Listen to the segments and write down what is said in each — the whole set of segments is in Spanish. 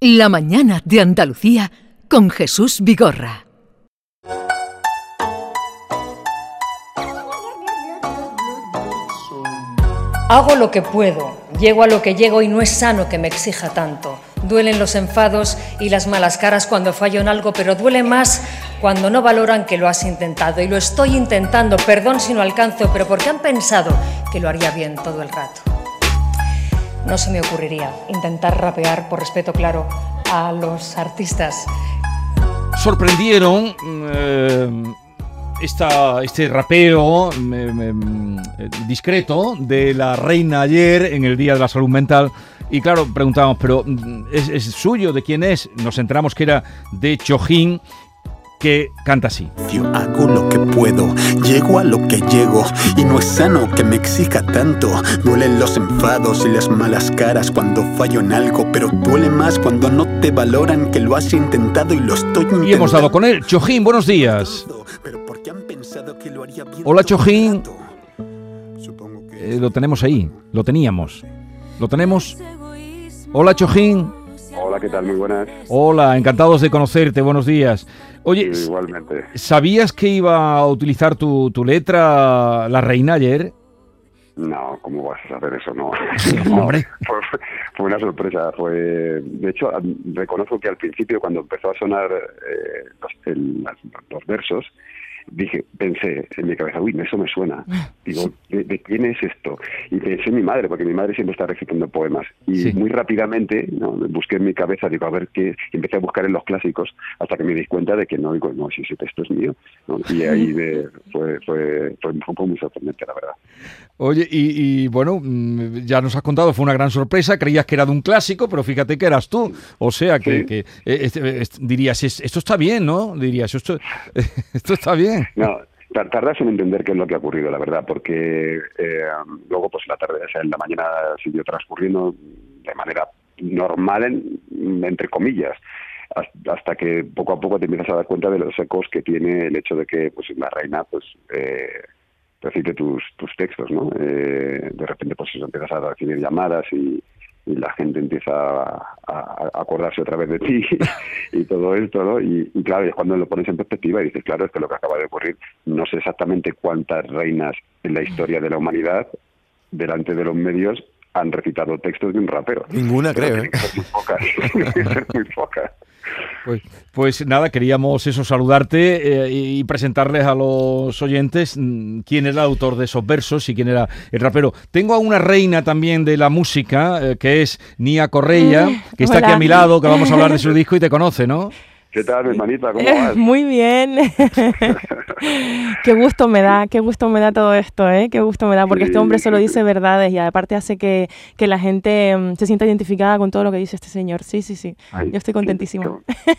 La mañana de Andalucía con Jesús Vigorra. Hago lo que puedo, llego a lo que llego y no es sano que me exija tanto. Duelen los enfados y las malas caras cuando fallo en algo, pero duele más cuando no valoran que lo has intentado. Y lo estoy intentando, perdón si no alcanzo, pero porque han pensado que lo haría bien todo el rato. No se me ocurriría intentar rapear, por respeto claro, a los artistas. Sorprendieron eh, esta, este rapeo mm, eh, mm, eh, discreto de la reina ayer en el Día de la Salud Mental. Y claro, preguntábamos, ¿pero mm, ¿es, es suyo? ¿De quién es? Nos enteramos que era de Chojín que canta así. Yo hago lo que puedo, llego a lo que llego y no es sano que me exija tanto. Duelen los enfados y las malas caras cuando fallo en algo, pero duele más cuando no te valoran que lo has intentado y lo estoy intentando. Y hemos dado con él. Chojín, buenos días. Pero porque han pensado que lo haría bien Hola, Chojín. rato. Supongo que Eh, lo tenemos ahí, lo teníamos. Lo tenemos. Hola, Chojín. Hola, ¿qué tal? Muy buenas. Hola, encantados de conocerte, buenos días. Oye, Sí, igualmente. ¿sabías que iba a utilizar tu, tu letra la reina ayer? No, ¿cómo vas a saber eso? No. Hombre. Fue, fue una sorpresa. Fue, de hecho, reconozco que al principio, cuando empezó a sonar eh, los, el- los versos, dije, pensé en mi cabeza, uy, eso me suena. Digo, ¿de, de quién es esto? Y pensé en mi madre, porque mi madre siempre está recitando poemas. Y Sí. muy rápidamente ¿no? busqué en mi cabeza, digo, a ver qué. y empecé a buscar en los clásicos hasta que me di cuenta de que no, digo, no, si ese texto es mío. ¿no? Y ahí de- fue, fue, fue, fue muy sorprendente, la verdad. Oye, y, y, bueno, mm, ya nos has contado, fue una gran sorpresa, creías que era de un clásico, pero fíjate que eras tú. O sea, que, Sí. que, eh, este, este, dirías, "Es- esto está bien, ¿no? Dirías, esto, esto está bien. No, tar- tardas en entender qué es lo que ha ocurrido, la verdad, porque eh, luego, pues la tarde, o sea, en la mañana siguió transcurriendo de manera normal, en- entre comillas, has- hasta que poco a poco te empiezas a dar cuenta de los ecos que tiene el hecho de que, pues, la reina, pues, eh, recite tus, tus textos, ¿no? Eh, de repente, pues, empiezas a recibir llamadas y, y la gente empieza a, acordarse otra vez de ti y todo esto, ¿no? Y, y claro, es cuando lo pones en perspectiva y dices, claro, es que lo que acaba de ocurrir, no sé exactamente cuántas reinas en la historia de la humanidad, delante de los medios, han recitado textos de un rapero. Ninguna, Pero creo, ¿eh? muy pocas, muy pocas. Pues, pues nada, queríamos eso, saludarte eh, y presentarles a los oyentes mm, quién era el autor de esos versos y quién era el rapero. Tengo a una reina también de la música, eh, que es Nia Correia, que está aquí a mi lado, que vamos a hablar de su disco y te conoce, ¿no? ¿Qué tal, mi hermanita? ¿Cómo vas? Muy bien. qué gusto me da, qué gusto me da todo esto, ¿eh? Qué gusto me da, porque este Sí, hombre solo dice verdades y aparte hace que, que la gente mm, se sienta identificada con todo lo que dice este señor. Sí, sí, sí. Ay, Yo estoy contentísima.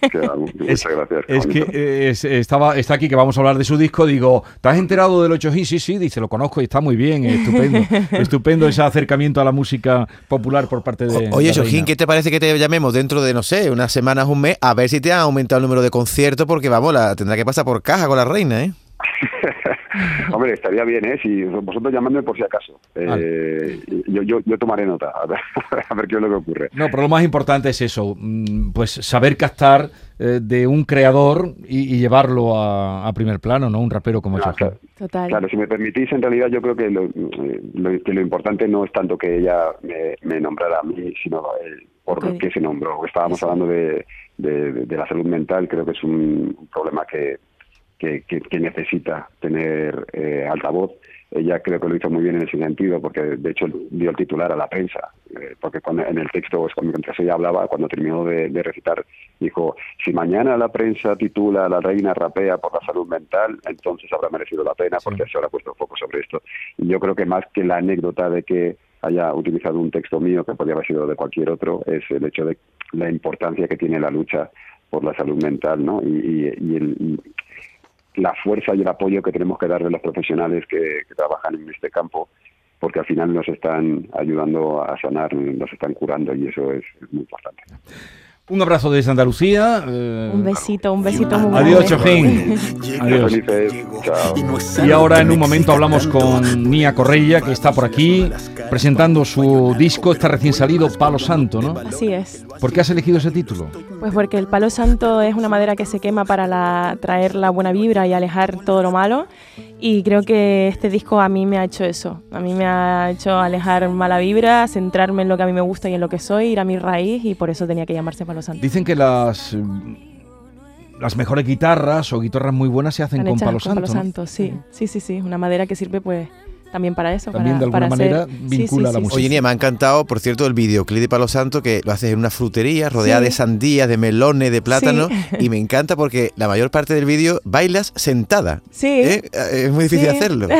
qué- qué- muchas gracias. Es que bonito. eh, es- estaba, está aquí que vamos a hablar de su disco. Digo, ¿te has enterado del 8 Sí, sí, dice, lo conozco y está muy bien, estupendo. estupendo ese acercamiento a la música popular por parte de. O- Oye, la Shojín, reina. ¿qué te parece que te llamemos dentro de, no sé, unas semanas, un mes, a ver si te ha aumentado el número de conciertos? Porque, vamos, la tendrá que pasar por caja con la reina, ¿eh? Hombre, estaría bien, ¿eh? Si vosotros llamadme por si acaso. Eh, yo, yo, yo tomaré nota, a ver, a ver qué es lo que ocurre. No, pero lo más importante es eso, mm, pues saber captar eh, de un creador y, y llevarlo a, a primer plano, ¿no? Un rapero como Shojín. claro. Total. Claro, si me permitís, en realidad yo creo que lo, lo- que lo importante no es tanto que ella me, me nombrara a mí, sino eh, por Ok. qué se nombró. Estábamos Eso. hablando de, de- de la salud mental, creo que es un, un problema que, que, que- que necesita tener eh, altavoz. Ella creo que lo hizo muy bien en ese sentido, porque de hecho dio el titular a la prensa, eh, porque cuando, en el texto, es cuando mientras ella hablaba, cuando terminó de, de recitar, dijo, si mañana la prensa titula La reina rapea por la salud mental, entonces habrá merecido la pena, porque se habrá puesto foco sobre esto. Y yo creo que más que la anécdota de que haya utilizado un texto mío, que podría haber sido de cualquier otro, es el hecho de la importancia que tiene la lucha por la salud mental, ¿no? Y, el, la fuerza y el apoyo que tenemos que darle a los profesionales que, trabajan en este campo, porque al final nos están ayudando a sanar, nos están curando y eso es, es muy importante. Un abrazo desde Andalucía. eh, Un besito, un besito muy Adiós. Chojín. Adiós. Y ahora en un momento hablamos con Nia Correia, que está por aquí presentando su disco, está recién salido, Palo Santo, ¿no? Así es. ¿Por qué has elegido ese título? Pues porque el palo santo es una madera que se quema para la- traer la buena vibra y alejar todo lo malo. Y creo que este disco a mí me ha hecho eso. A mí me ha hecho alejar mala vibra, centrarme en lo que a mí me gusta y en lo que soy, ir a mi raíz y por eso tenía que llamarse palo santo. Dicen que las, eh, las mejores guitarras o guitarras muy buenas se hacen con hechas palo con palo santo. ¿no? santo, sí, sí, sí, sí. Una madera que sirve pues también para eso. También para, de alguna para manera vincula sí, la sí, música. Oye, Nia, me ha encantado, por cierto, el videoclip de Palo Santo que lo haces en una frutería rodeada Sí. de sandías, de melones, de plátano. Sí. Y me encanta porque la mayor parte del vídeo bailas sentada. Sí. ¿eh? Es muy difícil Sí. hacerlo.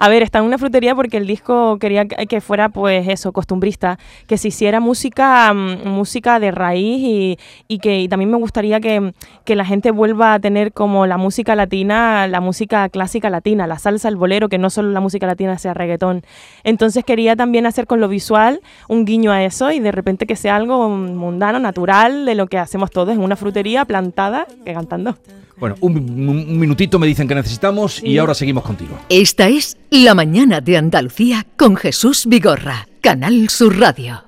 A ver, está en una frutería porque el disco quería que que fuera, pues eso, costumbrista, que se hiciera música, mm, música de raíz y, y que y también me gustaría que, que la gente vuelva a tener como la música latina, la música clásica latina, la salsa, el bolero, que no solo la música latina sea reggaetón. Entonces quería también hacer con lo visual un guiño a eso y de repente que sea algo mundano, natural, de lo que hacemos todos en una frutería plantada, que cantando. Bueno, un, un- un minutito me dicen que necesitamos y ahora seguimos contigo. Esta es La Mañana de Andalucía con Jesús Vigorra, Canal Sur Radio.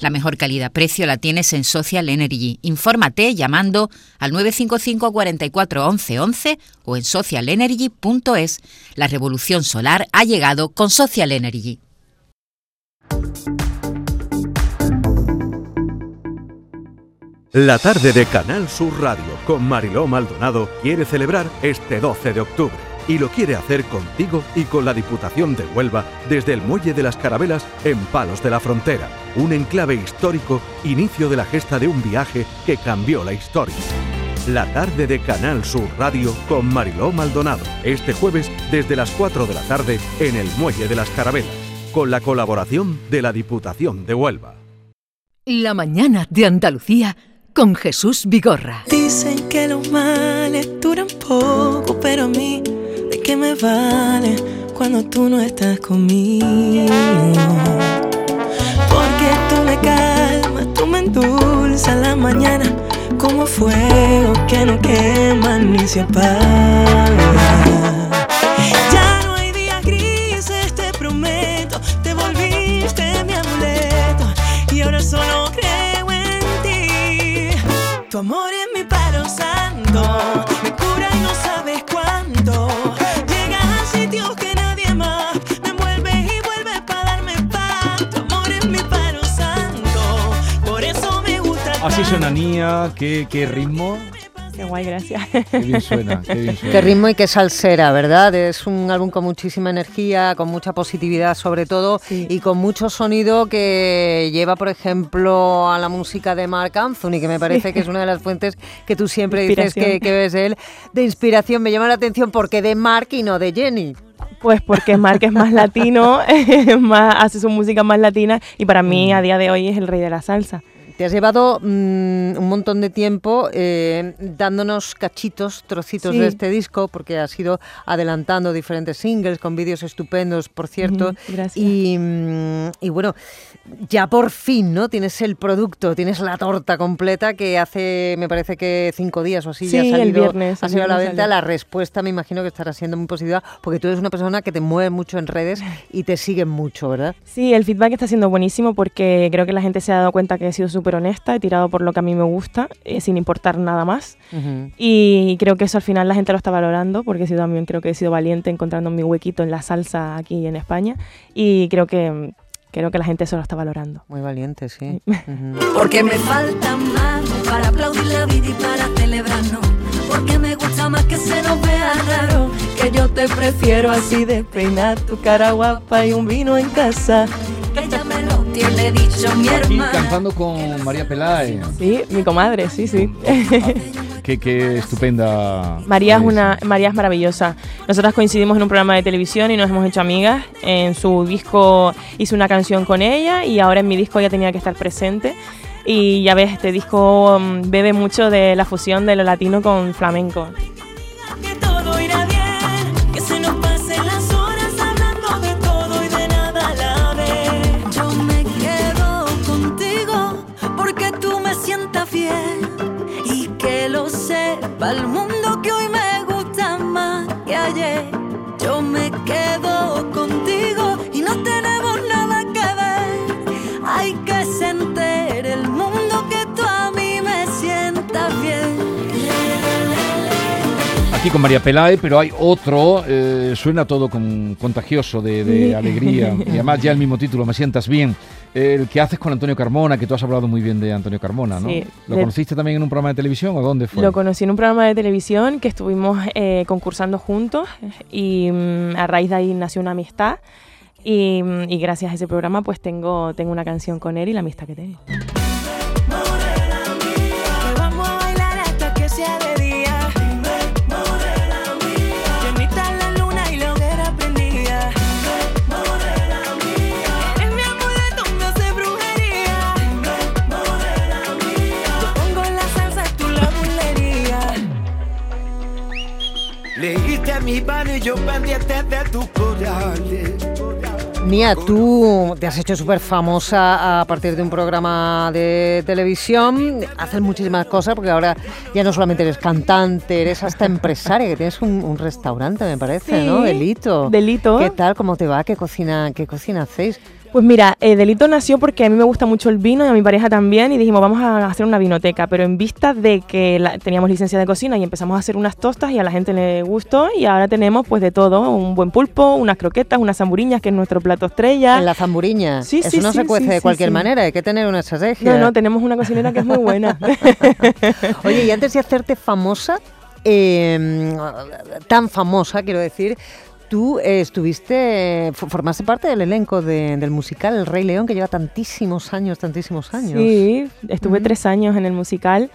La mejor calidad-precio la tienes en Social Energy. Infórmate llamando al 955 44 11 11 o en socialenergy.es. La revolución solar ha llegado con Social Energy. La tarde de Canal Sur Radio con Mariló Maldonado quiere celebrar este 12 de octubre y lo quiere hacer contigo y con la Diputación de Huelva desde el Muelle de las Carabelas en Palos de la Frontera, un enclave histórico, inicio de la gesta de un viaje que cambió la historia. La tarde de Canal Sur Radio con Mariló Maldonado, este jueves desde las 4 de la tarde en el Muelle de las Carabelas, con la colaboración de la Diputación de Huelva. La Mañana de Andalucía con Jesús Vigorra. Dicen que los males duran poco, pero a mí, ¿de qué me vale cuando tú no estás conmigo? Porque tú me calmas, tú me endulzas la mañana como fuego que no quema ni se apaga. Solo creo en ti. Tu amor es mi palo santo, Nia, qué, qué ritmo. Qué guay, gracias. Qué bien suena, qué bien suena. Qué ritmo y qué salsera, ¿verdad? Es un álbum con muchísima energía, con mucha positividad sobre todo y con mucho sonido que lleva, por ejemplo, a la música de Mark Anthony, que me parece Sí. que es una de las fuentes que tú siempre dices que, que ves de él, de inspiración. Me llama la atención porque de Mark y no de Jenny. Pues porque Mark es más latino, más, hace su música más latina y para mí a día de hoy es el rey de la salsa. Te has llevado mm, un montón de tiempo eh, dándonos cachitos, trocitos Sí. de este disco, porque has ido adelantando diferentes singles con vídeos estupendos, por cierto. Gracias. Y, mm, y bueno, ya por fin, ¿no? Tienes el producto, tienes la torta completa que hace, me parece que cinco días o así ya Sí, ha el salido, viernes, ha el salido a la venta. salió. La respuesta me imagino que estará siendo muy positiva, porque tú eres una persona que te mueve mucho en redes y te siguen mucho, ¿verdad? Sí, el feedback está siendo buenísimo porque creo que la gente se ha dado cuenta que he sido súper honesta, he tirado por lo que a mí me gusta, eh, sin importar nada más. Ujú. Y creo que eso al final la gente lo está valorando porque he sido también creo que he sido valiente encontrando mi huequito en la salsa aquí en España y creo que creo que la gente eso lo está valorando. Muy valiente, sí. Porque me falta más para aplaudir la vida y para celebrarnos. Porque me gusta más que se nos vea raro. Que yo te prefiero así de peinar tu cara guapa y un vino en casa. Tiene dicho mi Aquí hermana. cantando con María Peláez. Sí, mi comadre, sí, sí. Qué, qué estupenda. María es una María es maravillosa. Nosotras coincidimos en un programa de televisión y nos hemos hecho amigas. En su disco hice una canción con ella y ahora en mi disco ella tenía que estar presente. Y ya ves, este disco mm, bebe mucho de la fusión de lo latino con flamenco. Aquí con María Peláez, pero hay otro, eh, suena todo con, contagioso de, de alegría. Y además ya el mismo título, Me sientas bien. El que haces con Antonio Carmona, que tú has hablado muy bien de Antonio Carmona, ¿no? Sí, ¿Lo de- conociste también en un programa de televisión o dónde fue? Lo conocí en un programa de televisión que estuvimos eh, concursando juntos y mm, a raíz de ahí nació una amistad y, mm, y gracias a ese programa pues tengo, tengo una canción con él y la amistad que tengo. Y yo pendiente de tus corales. Nia, tú te has hecho súper famosa a partir de un programa de televisión. Haces muchísimas cosas porque ahora ya no solamente eres cantante, eres hasta empresaria, que tienes un, un restaurante, me parece, Sí, ¿no? Delito. Delito. ¿Qué tal? ¿Cómo te va? ¿Qué cocina, qué cocina hacéis? Pues mira, eh, Delito nació porque a mí me gusta mucho el vino y a mi pareja también y dijimos vamos a hacer una vinoteca, pero en vista de que la- teníamos licencia de cocina y empezamos a hacer unas tostas y a la gente le gustó y ahora tenemos pues de todo, un buen pulpo, unas croquetas, unas zamburiñas que es nuestro plato estrella. En la zamburiña. Sí, Eso sí, no sí, se cuece sí, de cualquier manera, hay que tener una estrategia. No, no, tenemos una cocinera que es muy buena. Oye, y antes de hacerte famosa, eh, tan famosa, quiero decir, tú eh, estuviste, fo- formaste parte del elenco de- del musical El Rey León, que lleva tantísimos años, tantísimos años. Sí, estuve tres años en el musical.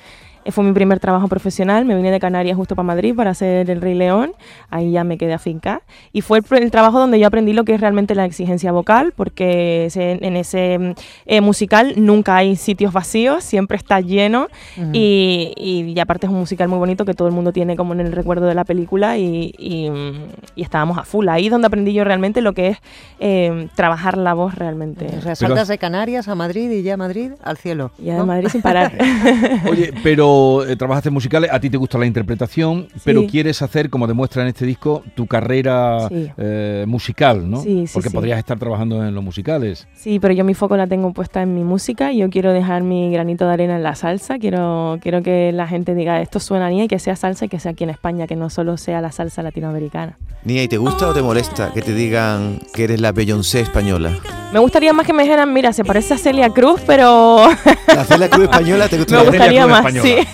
Fue mi primer trabajo profesional. Me vine de Canarias justo para Madrid para hacer El Rey León. Ahí ya me quedé afincada. Y fue el, el trabajo donde yo aprendí lo que es realmente la exigencia vocal, porque ese- en ese mm, eh, musical nunca hay sitios vacíos, siempre está lleno. Ujú. y, y- y aparte es un musical muy bonito que todo el mundo tiene como en el recuerdo de la película. Y, y, mm, y estábamos a full. Ahí es donde aprendí yo realmente lo que es eh, trabajar la voz realmente. O sea, saltas de Canarias a Madrid y ya Madrid al cielo. Y a ¿no? Madrid sin parar. Oye, pero eh, trabajaste en musicales, a ti te gusta la interpretación, pero quieres hacer, como demuestra en este disco, tu carrera Sí. eh, musical, ¿no? Sí, Porque podrías estar trabajando en los musicales. Sí, pero yo mi foco la tengo puesta en mi música. Yo quiero dejar mi granito de arena en la salsa. Quiero, quiero que la gente diga esto suena bien y que sea salsa y que sea aquí en España, que no solo sea la salsa latinoamericana. Nia, ¿y te gusta o te molesta que te digan que eres la Beyoncé española? Me gustaría más que me dijeran, mira, se parece a Celia Cruz, pero ¿La Celia Cruz española te gusta? me gustaría más, sí.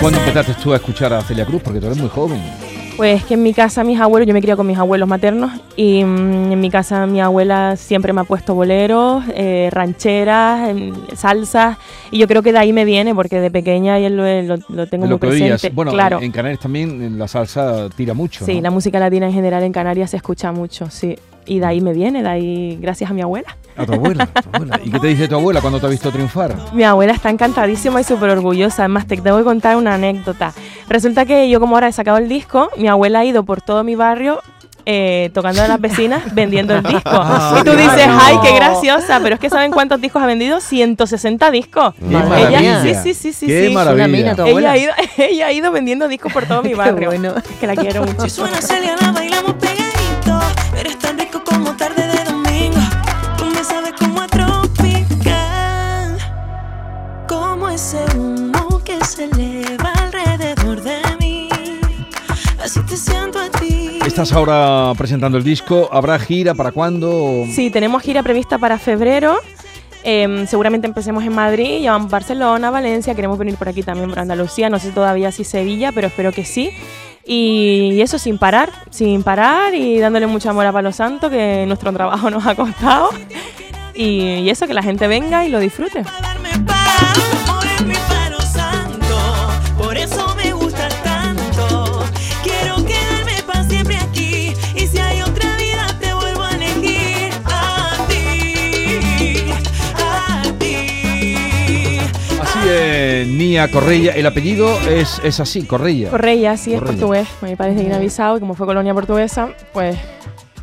cuándo empezaste tú a escuchar a Celia Cruz? Porque tú eres muy joven. Pues que en mi casa mis abuelos, yo me crié con mis abuelos maternos y mm, en mi casa mi abuela siempre me ha puesto boleros, eh, rancheras, em, salsas y yo creo que de ahí me viene porque de pequeña ya lo, lo- lo tengo de muy lo que presente. oías. Bueno, claro. en, Canarias también la salsa tira mucho. Sí, ¿no? la música latina en general en Canarias se escucha mucho, sí. Y de ahí me viene, de ahí gracias a mi abuela. A tu abuela, a tu abuela. ¿Y qué te dice tu abuela cuando te ha visto triunfar? Mi abuela está encantadísima y súper orgullosa. Además, te tengo que contar una anécdota. Resulta que yo como ahora he sacado el disco, mi abuela ha ido por todo mi barrio eh, tocando a las vecinas vendiendo el disco. Ah, y tú dices, claro. ay, qué graciosa, pero es que ¿saben cuántos discos ha vendido? 160 discos. ¡Qué Ella, sí, sí, sí, sí. ¡Qué sí. maravilla! Una mina, tu Ella ha, ido, ella ha ido vendiendo discos por todo mi Qué barrio. bueno. Es que la quiero mucho. Si suena Celia, la bailamos pegadito. Eres tan rico como tarde de domingo. Tú me sabes como a tropical. Como ese humo que se eleva alrededor de mí. Así te siento a ti. Estás ahora presentando el disco. ¿Habrá gira para cuándo? Sí, tenemos gira prevista para febrero. Em, seguramente empecemos en Madrid, ya vamos a Barcelona, Valencia, queremos venir por aquí también por Andalucía, no sé todavía si Sevilla, pero espero que sí. Y eso sin parar, sin parar y dándole mucho amor a Palo Santo, que nuestro trabajo nos ha costado. Y, y eso, que la gente venga y lo disfrute. Es, Correia. El apellido es, es así, Correia. Correia, sí, es Correia. portugués. Mi padre es de Guinea-Bissau y como fue colonia portuguesa, pues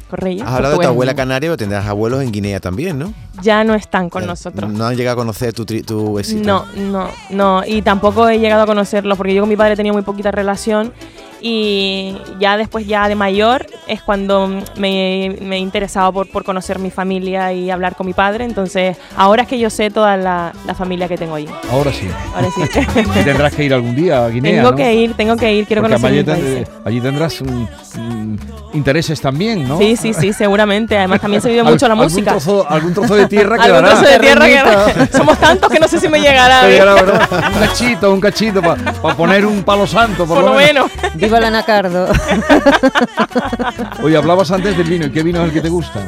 Correia. Has hablado de tu portugués. abuela canaria, pero tendrás abuelos en Guinea también, ¿no? Ya no están con nosotros. No han llegado a conocer tu, tri- tu vecino. No, no, no. Y tampoco he llegado a conocerlos porque yo con mi padre tenía muy poquita relación y ya después, ya de mayor, es cuando me, me he interesado por, por conocer mi familia y hablar con mi padre. Entonces, ahora es que yo sé toda la, la familia que tengo allí. Ahora sí. Ahora sí. Y tendrás que ir algún día a Guinea. tengo ¿no? que ir, tengo que ir, quiero Porque conocer mi allí, país. ten- allí tendrás mm, intereses también, ¿no? Sí, sí, sí, seguramente. Además, también se vive mucho la algún música. trozo- algún trozo de tierra Algún quedará. trozo de tierra quedará. Somos tantos que no sé si me llegará. Te ¿eh? llegará, ¿verdad? Un cachito, un cachito para poner un palo santo, por, Por lo menos. Viva el anacardo. Oye, hablabas antes del vino. ¿Y qué vino es el que te gusta?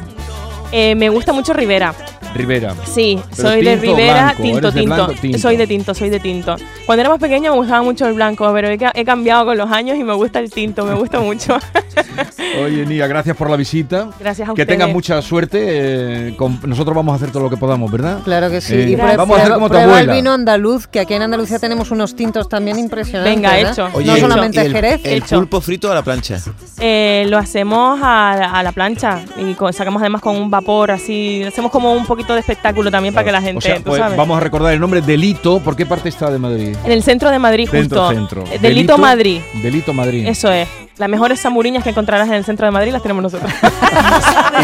Eh, me gusta mucho Rivera. Rivera. Sí, Pero soy de tinto Rivera, blanco, tinto, ¿eres de tinto. blanco, tinto? Soy de tinto, soy de tinto. Cuando era más pequeña me gustaba mucho el blanco, pero he, ca- he cambiado con los años y me gusta el tinto, me gusta mucho. Oye, Nia, gracias por la visita. Gracias a Que ustedes. tengas mucha suerte. eh, con- nosotros vamos a hacer todo lo que podamos, ¿verdad? Claro que sí. Eh, y prueba, vamos a hacer prueba- como tu abuela. el vino andaluz, que aquí en Andalucía tenemos unos tintos también impresionantes. Venga, ¿verdad? hecho. Oye, no solamente el, Jerez. el Hecho. pulpo frito a la plancha. Eh, lo hacemos a, a la plancha y sacamos además con un vapor así. Hacemos como un poquito de espectáculo también para que la gente, O sea, tú pues sabes. vamos a recordar el nombre Delito. ¿Por qué parte está de Madrid? En el centro de Madrid, Dentro, justo. centro. Eh, Delito, Madrid. Delito Madrid. Eso es. Las mejores samuriñas que encontrarás en el centro de Madrid las tenemos nosotros.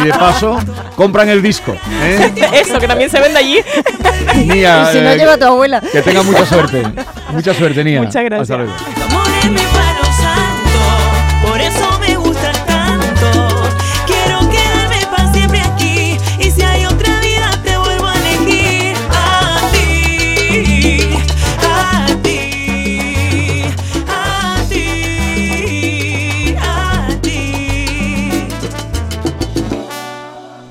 Y de paso, compran el disco. ¿eh? Eso, que también se vende allí. Nia, y si no, eh, lleva a tu abuela. que tenga mucha suerte. Mucha suerte, Nia. Muchas gracias. Hasta luego.